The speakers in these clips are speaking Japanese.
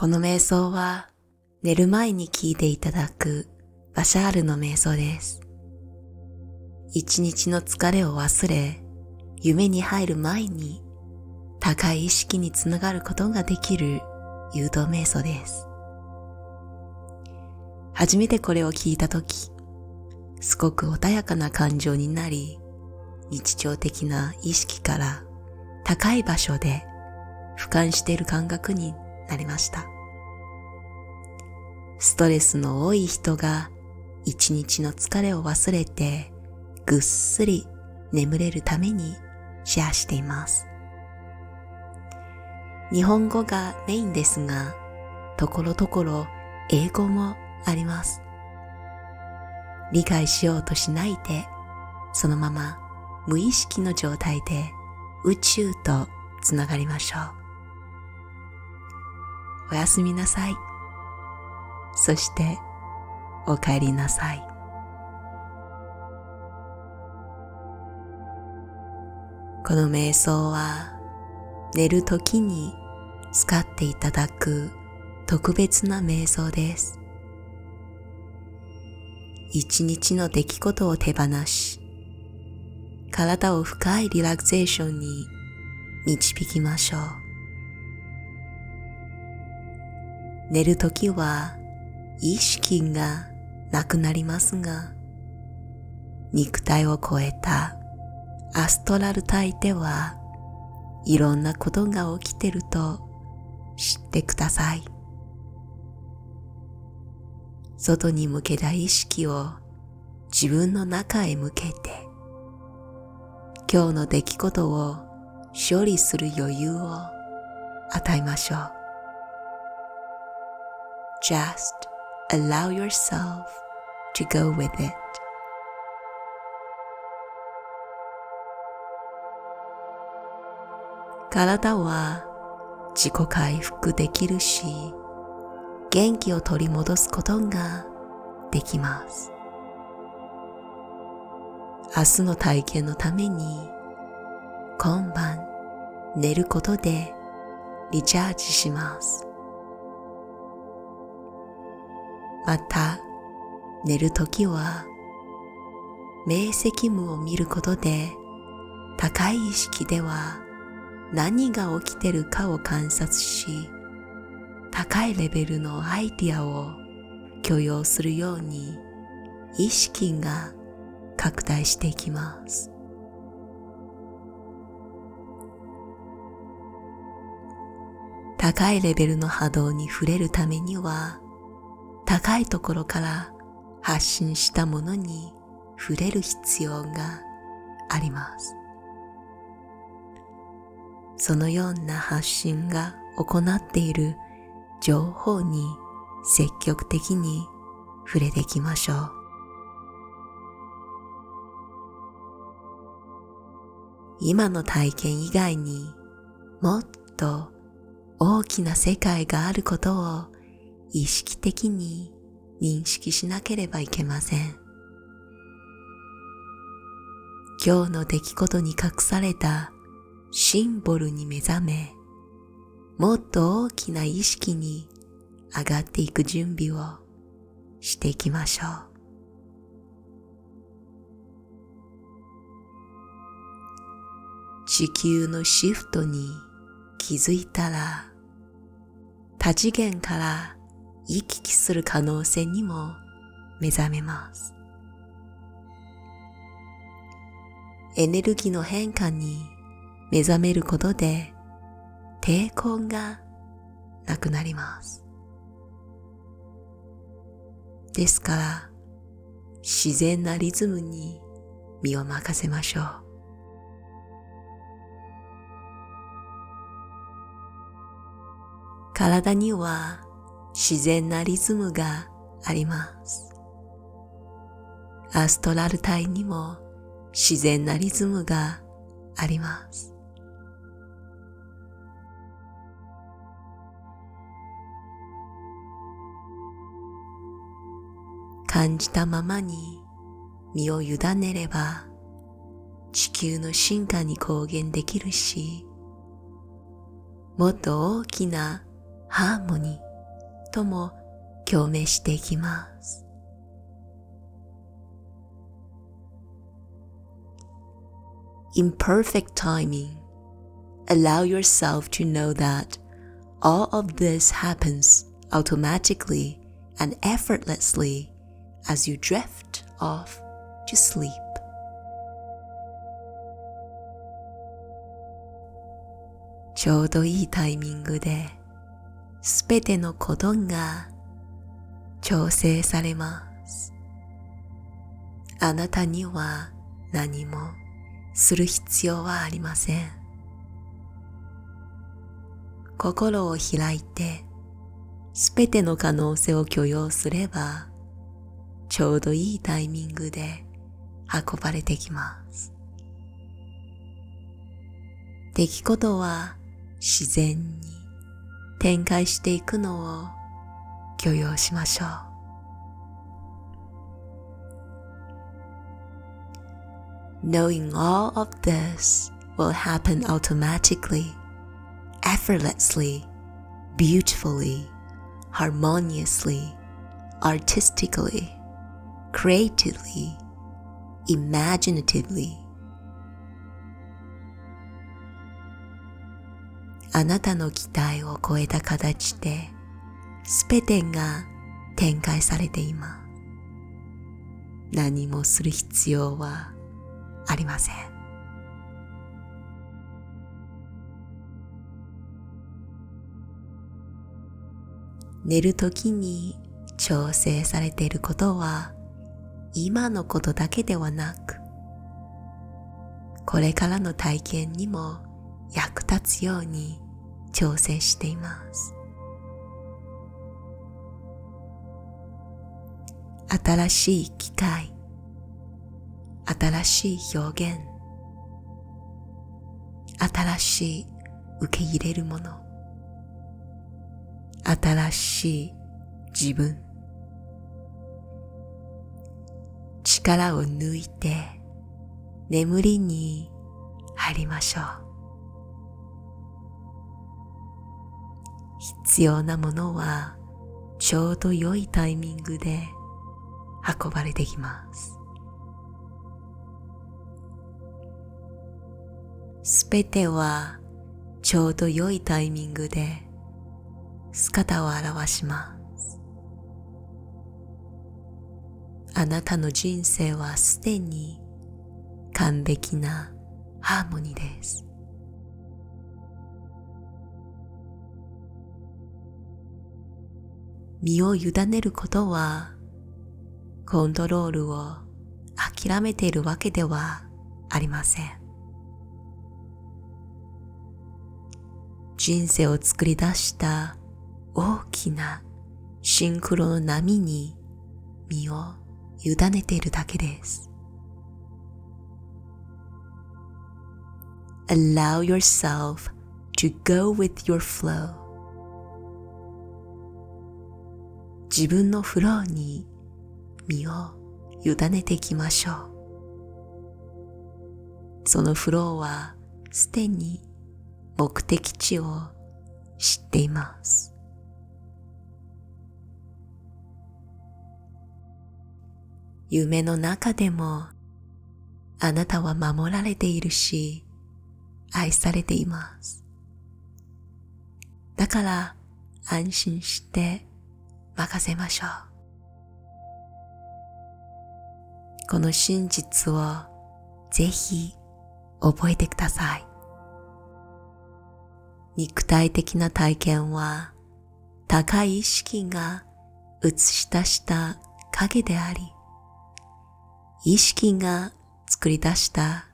この瞑想は寝る前に聞いていただくバシャールの瞑想です。一日の疲れを忘れ、夢に入る前に高い意識につながることができる誘導瞑想です。初めてこれを聞いたとき、すごく穏やかな感情になり、日常的な意識から高い場所で俯瞰している感覚になりました。ストレスの多い人が一日の疲れを忘れてぐっすり眠れるためにシェアしています。日本語がメインですが、ところどころ英語もあります。理解しようとしないで、そのまま無意識の状態で宇宙とつながりましょう。おやすみなさい。そしてお帰りなさい。この瞑想は寝るときに使っていただく特別な瞑想です。一日の出来事を手放し、体を深いリラクゼーションに導きましょう。寝るときは意識がなくなりますが、肉体を超えたアストラル体ではいろんなことが起きてると知ってください。外に向けた意識を自分の中へ向けて今日の出来事を処理する余裕を与えましょう。Just allow yourself to go with it. 体は自己回復できるし、元気を取り戻すことができます。明日の体験のために今晩寝ることでリチャージします。また寝るときは明晰夢を見ることで高い意識では何が起きてるかを観察し高いレベルのアイディアを許容するように意識が拡大していきます。高いレベルの波動に触れるためには高いところから発信したものに触れる必要があります。そのような発信が行っている情報に積極的に触れていきましょう。今の体験以外にもっと大きな世界があることを意識的に認識しなければいけません。今日の出来事に隠されたシンボルに目覚め、もっと大きな意識に上がっていく準備をしていきましょう。地球のシフトに気づいたら多次元から行き来する可能性にも目覚めます。エネルギーの変化に目覚めることで抵抗がなくなります。ですから、自然なリズムに身を任せましょう。体には自然なリズムがあります。アストラル体にも自然なリズムがあります。感じたままに身を委ねれば地球の進化に貢献できるし、もっと大きなハーモニー、とも共鳴していきます。In perfect timing, allow yourself to know that all of this happens automatically and effortlessly as you drift off to sleep. ちょうどいいタイミングで、 すべてのことが調整されます。あなたには何もする必要はありません。心を開いて、すべての可能性を許容すれば、ちょうどいいタイミングで運ばれてきます。出来事は自然に展開していくのを許容しましょう。Knowing all of this will happen automatically, effortlessly, beautifully, harmoniously, artistically, creatively, imaginatively. あなたの期待を超えた形で、すべてが展開されています。何もする必要はありません。寝るときに調整されていることは今のことだけではなくこれからの体験にも役立つように調整しています。新しい機会、新しい表現、新しい受け入れるもの、新しい自分、力を抜いて眠りに入りましょう。必要なものはちょうど良いタイミングで運ばれてきます。すべてはちょうど良いタイミングで姿を現します。あなたの人生はすでに完璧なハーモニーです。身を委ねることはコントロールを諦めているわけではありません。人生を作り出した大きなシンクロの波に身を委ねているだけです。Allow yourself to go with your flow 自分のフローに身を委ねていきましょう。そのフローはすでに目的地を知っています。夢の中でもあなたは守られているし愛されています。だから安心して任せましょう。この真実をぜひ覚えてください。肉体的な体験は高い意識が映し出した影であり、意識が作り出した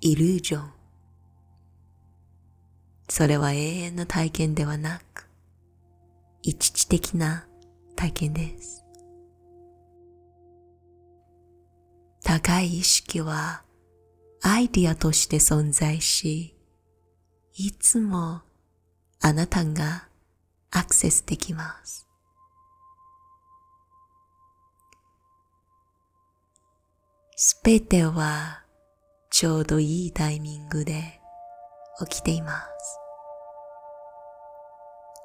イルージョン。それは永遠の体験ではなく、一時的な体験です。高い意識はアイディアとして存在し、いつもあなたがアクセスできます。すべてはちょうどいいタイミングで起きていま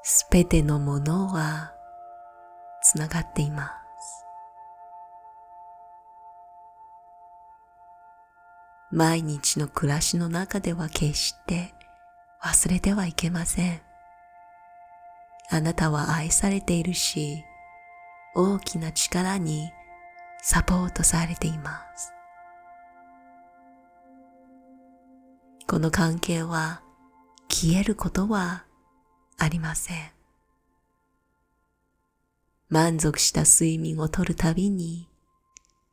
す。すべてのものはつながっています。毎日の暮らしの中では決して忘れてはいけません。あなたは愛されているし、大きな力にサポートされています。この関係は消えることはありません。満足した睡眠をとるたびに、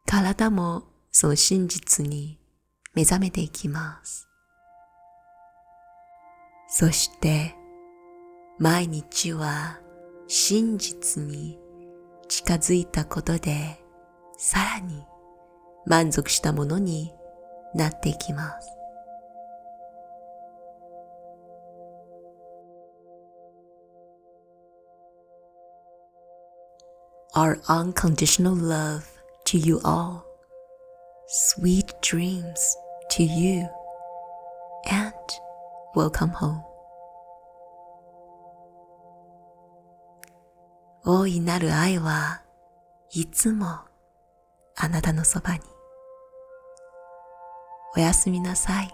体もその真実に目覚めていきます。そして、毎日は真実に近づいたことで、さらに満足したものになっていきます。our unconditional love to you all. Sweet dreams to you and welcome home. 大いなる愛はいつもあなたのそばに。おやすみなさい。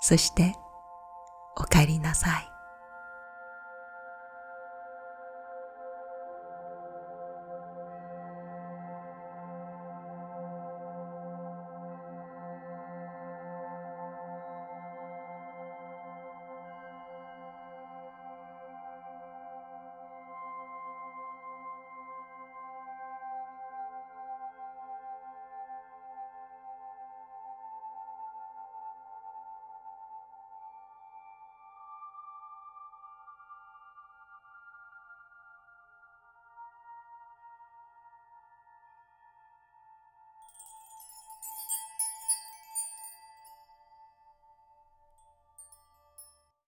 そしてお帰りなさい。